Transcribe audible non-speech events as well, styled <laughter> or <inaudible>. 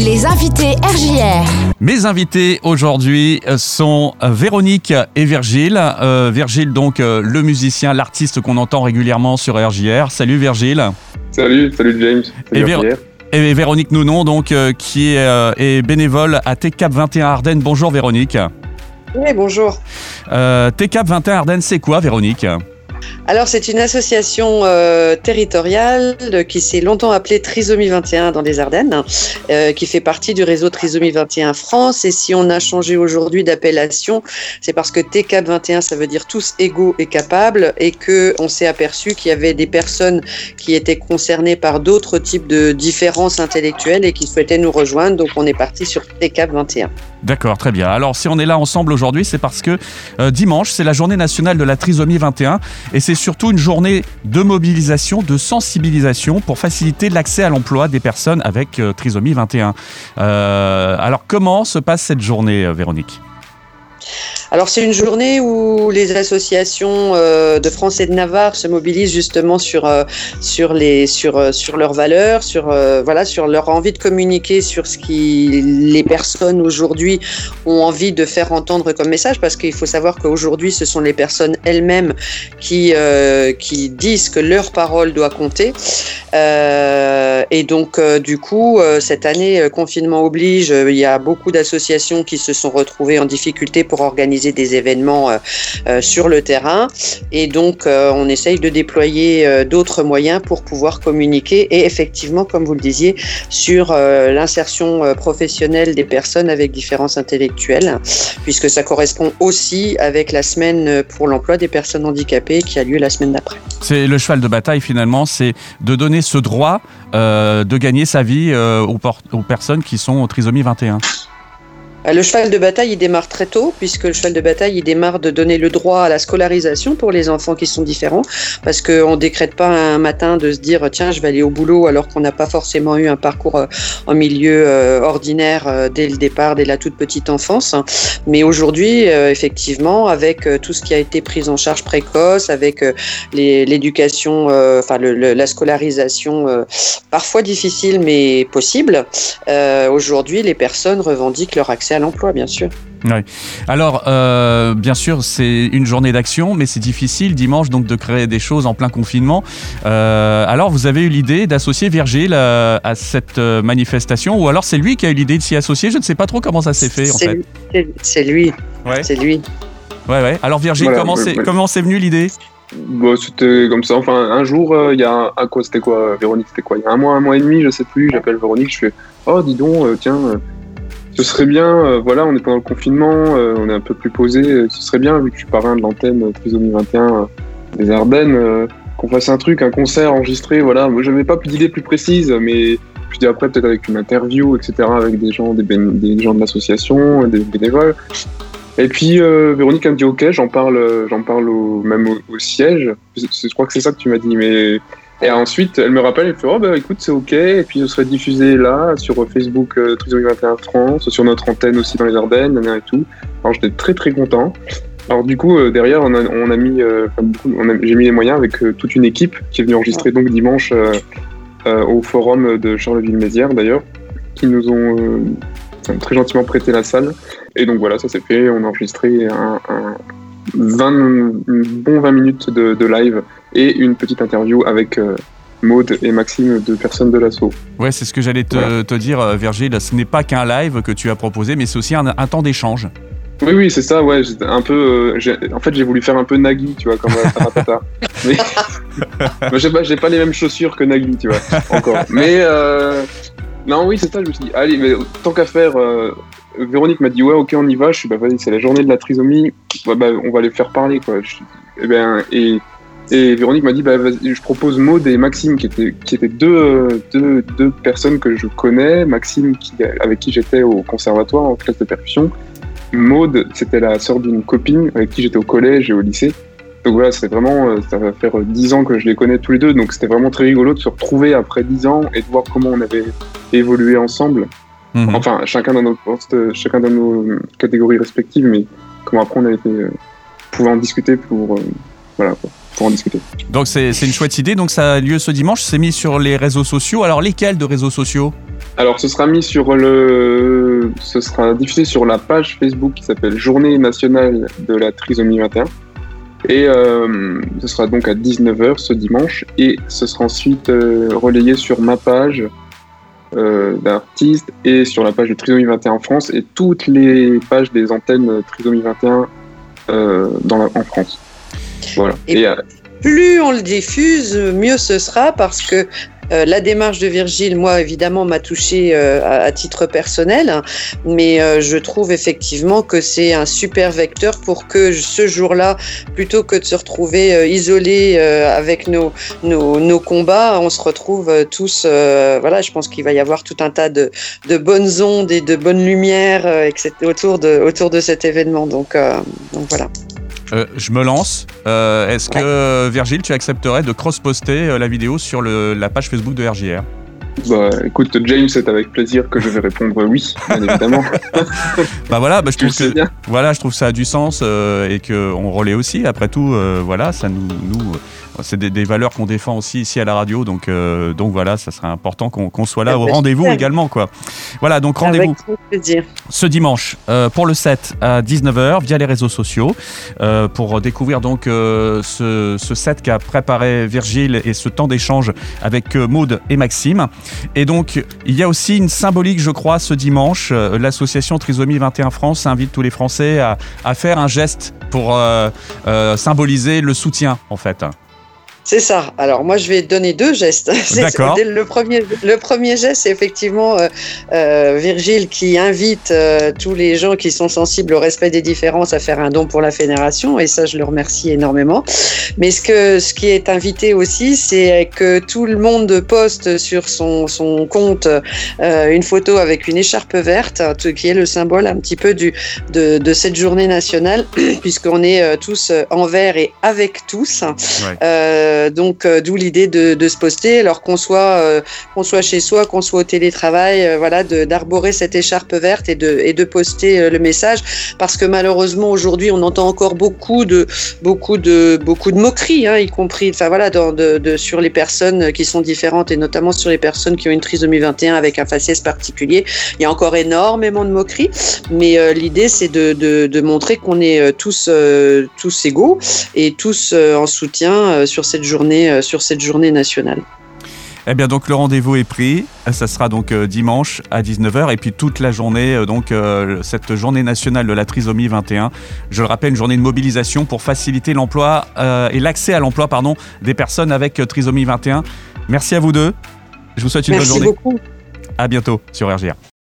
Les invités RJR. Mes invités aujourd'hui sont Véronique et Virgile. Euh, Virgile, donc euh, le musicien, l'artiste qu'on entend régulièrement sur RJR. Salut Virgile. Salut, salut James. Et, et Véronique Nounon, donc, euh, qui est, euh, est, bénévole à TCAP 21 Ardennes. Bonjour Véronique. Oui, bonjour. TCAP 21 Ardennes, c'est quoi Véronique? Alors, c'est une association euh, territoriale qui s'est longtemps appelée Trisomie 21 dans les Ardennes, euh, qui fait partie du réseau Trisomie 21 France. Et si on a changé aujourd'hui d'appellation, c'est parce que TCAP 21, ça veut dire tous égaux et capables, et que on s'est aperçu qu'il y avait des personnes qui étaient concernées par d'autres types de différences intellectuelles et qui souhaitaient nous rejoindre. Donc, on est parti sur TCAP 21. D'accord, très bien. Alors, si on est là ensemble aujourd'hui, c'est parce que euh, dimanche, c'est la journée nationale de la trisomie 21 et c'est surtout une journée de mobilisation, de sensibilisation pour faciliter l'accès à l'emploi des personnes avec euh, trisomie 21. Euh, alors, comment se passe cette journée, Véronique? Alors c'est une journée où les associations euh, de France et de Navarre se mobilisent justement sur euh, sur les sur euh, sur leurs valeurs, sur voilà sur leur envie de communiquer sur ce qui les personnes aujourd'hui ont envie de faire entendre comme message. Parce qu'il faut savoir qu'aujourd'hui ce sont les personnes elles-mêmes qui qui disent que leur parole doit compter. Et donc du coup cette année confinement oblige, il y a beaucoup d'associations qui se sont retrouvées en difficulté pour organiser des événements euh, euh, sur le terrain. Et donc, euh, on essaye de déployer d'autres moyens pour pouvoir communiquer et effectivement, comme vous le disiez, sur l'insertion professionnelle des personnes avec différences intellectuelles, puisque ça correspond aussi avec la semaine pour l'emploi des personnes handicapées qui a lieu la semaine d'après. C'est le cheval de bataille finalement, c'est de donner ce droit de gagner sa vie aux, personnes qui sont trisomie 21. Euh, le cheval de bataille, il démarre très tôt, puisque le cheval de bataille, il démarre de donner le droit à la scolarisation pour les enfants qui sont différents, parce qu'on ne décrète pas un matin de se dire, tiens, je vais aller au boulot, alors qu'on n'a pas forcément eu un parcours euh, en milieu euh, ordinaire dès le départ, dès la toute petite enfance. Mais aujourd'hui, effectivement, avec tout ce qui a été pris en charge précoce, avec l'éducation, enfin la scolarisation, parfois difficile, mais possible, aujourd'hui, les personnes revendiquent leur accès à l'emploi, bien sûr. Oui. Alors, euh, bien sûr, c'est une journée d'action, mais c'est difficile dimanche donc de créer des choses en plein confinement. Euh, alors, vous avez eu l'idée d'associer Virgile à, cette euh, manifestation, ou alors c'est lui qui a eu l'idée de s'y associer? Je ne sais pas trop comment ça s'est fait en fait. C'est lui. Ouais. C'est lui. Ouais, ouais. Alors, Virgile, comment c'est comment c'est venu l'idée? Bon, c'était comme ça. Enfin, un jour, il y a un, quoi C'était quoi, Véronique C'était quoi? Il y a un mois, un mois et demi, je sais plus. J'appelle Véronique, je fais, oh, dis donc, tiens ce serait bien, euh, voilà, on est pendant le confinement, euh, on est un peu plus posé, euh, ce serait bien, vu que je suis parrain de l'antenne Trisomie 21 des Ardennes, qu'on fasse un truc, un concert enregistré, voilà. Moi, j'avais pas plus d'idées plus précises, mais je dis après, peut-être avec une interview, etc., avec des gens, des, gens de l'association, des bénévoles. Et puis, Véronique me dit, ok, j'en parle, j'en parle au, même au, siège. Je, crois que c'est ça que tu m'as dit, mais et ensuite, elle me rappelle, elle fait Oh, bah écoute, c'est OK. Et puis, ce serait diffusé là, sur Facebook euh, Trisomie 21 France, sur notre antenne aussi dans les Ardennes, et tout. Alors, j'étais très très content. Alors, du coup, euh, derrière, on a, mis, euh, j'ai mis les moyens avec euh, toute une équipe qui est venue enregistrer donc dimanche au forum de Charleville-Mézières d'ailleurs, qui nous ont très gentiment prêté la salle. Et donc voilà, ça s'est fait. On a enregistré un 20, bon 20 minutes de, de live et une petite interview avec euh, Maude et Maxime, deux personnes de l'assaut. Ouais, c'est ce que j'allais te, dire, euh, Virgile. Ce n'est pas qu'un live que tu as proposé, mais c'est aussi un, temps d'échange. Oui, oui, c'est ça, ouais. Un peu, euh, en fait, j'ai voulu faire un peu Nagui, tu vois, comme Taratata. <laughs> <laughs> mais j'ai pas, pas les mêmes chaussures que Nagui, tu vois, encore. Mais non, oui, c'est ça, je me suis dit, allez, mais tant qu'à faire, Véronique m'a dit, ouais, ok, on y va. Je suis, bah, vas-y, c'est la journée de la trisomie, bah, on va les faire parler, quoi. et, eh ben, et Véronique m'a dit, bah, je propose Maud et Maxime, qui étaient, qui étaient deux, deux, deux personnes que je connais. Maxime, qui, avec qui j'étais au conservatoire en classe de percussion. Maud, c'était la sœur d'une copine avec qui j'étais au collège et au lycée. Donc voilà, c'est vraiment, euh, ça va faire dix ans que je les connais tous les deux. Donc c'était vraiment très rigolo de se retrouver après dix ans et de voir comment on avait évolué ensemble. Mhm. Enfin, chacun dans nos postes, chacun dans nos catégories respectives, mais comment après on a été, euh, pouvait en discuter pour, euh, voilà. Quoi en discuter. Donc c'est une chouette idée. Donc ça a lieu ce dimanche. C'est mis sur les réseaux sociaux. Alors lesquels de réseaux sociaux? Alors, ce sera mis sur le. Ce sera diffusé sur la page Facebook qui s'appelle Journée nationale de la trisomie 21. Et euh, ce sera donc à 19h ce dimanche. Et ce sera ensuite euh, relayé sur ma page euh, d'artiste et sur la page de Trisomie 21 en France et toutes les pages des antennes Trisomie 21 euh, dans la- en France. Voilà. Et- Et, plus on le diffuse, mieux ce sera parce que euh, la démarche de Virgile, moi évidemment, m'a touché euh, à, titre personnel, mais euh, je trouve effectivement que c'est un super vecteur pour que ce jour-là, plutôt que de se retrouver isolés euh, avec nos, nos, combats, on se retrouve tous. voilà, je pense qu'il va y avoir tout un tas de, de bonnes ondes et de bonnes lumières autour, de, autour de cet événement. Donc, donc voilà. Euh, je me lance. Euh, Est-ce que, Virgile, tu accepterais de cross-poster euh, la vidéo sur le- la page Facebook de RJR bah, écoute, James, c'est avec plaisir que je vais répondre oui, bien évidemment. <laughs> Bah voilà, bah, je trouve que voilà, je trouve ça a du sens euh, et que on relaie aussi. Après tout, euh, voilà, ça nous, nous c'est des, des valeurs qu'on défend aussi ici à la radio. Donc, euh, donc voilà, ça serait important qu'on soit là au rendez-vous également, quoi. Voilà, donc rendez-vous ce dimanche euh, pour le 7 à 19h via les réseaux sociaux euh, pour découvrir donc ce, ce set qu'a préparé Virgile et ce temps d'échange avec Maude et Maxime. Et donc il y a aussi une symbolique je crois ce dimanche. L'association Trisomie 21 France invite tous les Français à, à faire un geste pour symboliser le soutien en fait. C'est ça. Alors moi, je vais donner deux gestes. <laughs> D'accord. Le premier, le premier geste, c'est effectivement euh, euh, Virgile qui invite euh, tous les gens qui sont sensibles au respect des différences à faire un don pour la fédération, et ça, je le remercie énormément. Mais ce que ce qui est invité aussi, c'est que tout le monde poste sur son, son compte une photo avec une écharpe verte, tout- qui est le symbole un petit peu du de, de cette journée nationale, <clears throat> puisqu'on est tous envers et avec tous. Donc euh, d'où l'idée de, se poster, alors qu'on soit euh, qu'on soit chez soi, qu'on soit au télétravail, euh, voilà, d'arborer cette écharpe verte et de et poster euh, le message, parce que malheureusement aujourd'hui on entend encore beaucoup de beaucoup de beaucoup de moqueries, hein, y compris, enfin voilà, sur les personnes qui sont différentes et notamment sur les personnes qui ont une trisomie 21 avec un faciès particulier. Il y a encore énormément de moqueries, mais euh, l'idée c'est de, montrer qu'on est euh, tous euh, égaux et tous euh, en soutien euh, sur cette journée euh, sur cette journée nationale. Eh bien donc le rendez-vous est pris, ça sera donc euh, dimanche à 19h et puis toute la journée, euh, donc cette journée nationale de la trisomie 21, je le rappelle, une journée de mobilisation pour faciliter l'emploi euh, et l'accès à l'emploi pardon, des personnes avec trisomie 21. Merci à vous deux, je vous souhaite une Merci bonne journée, beaucoup. à bientôt sur RGR.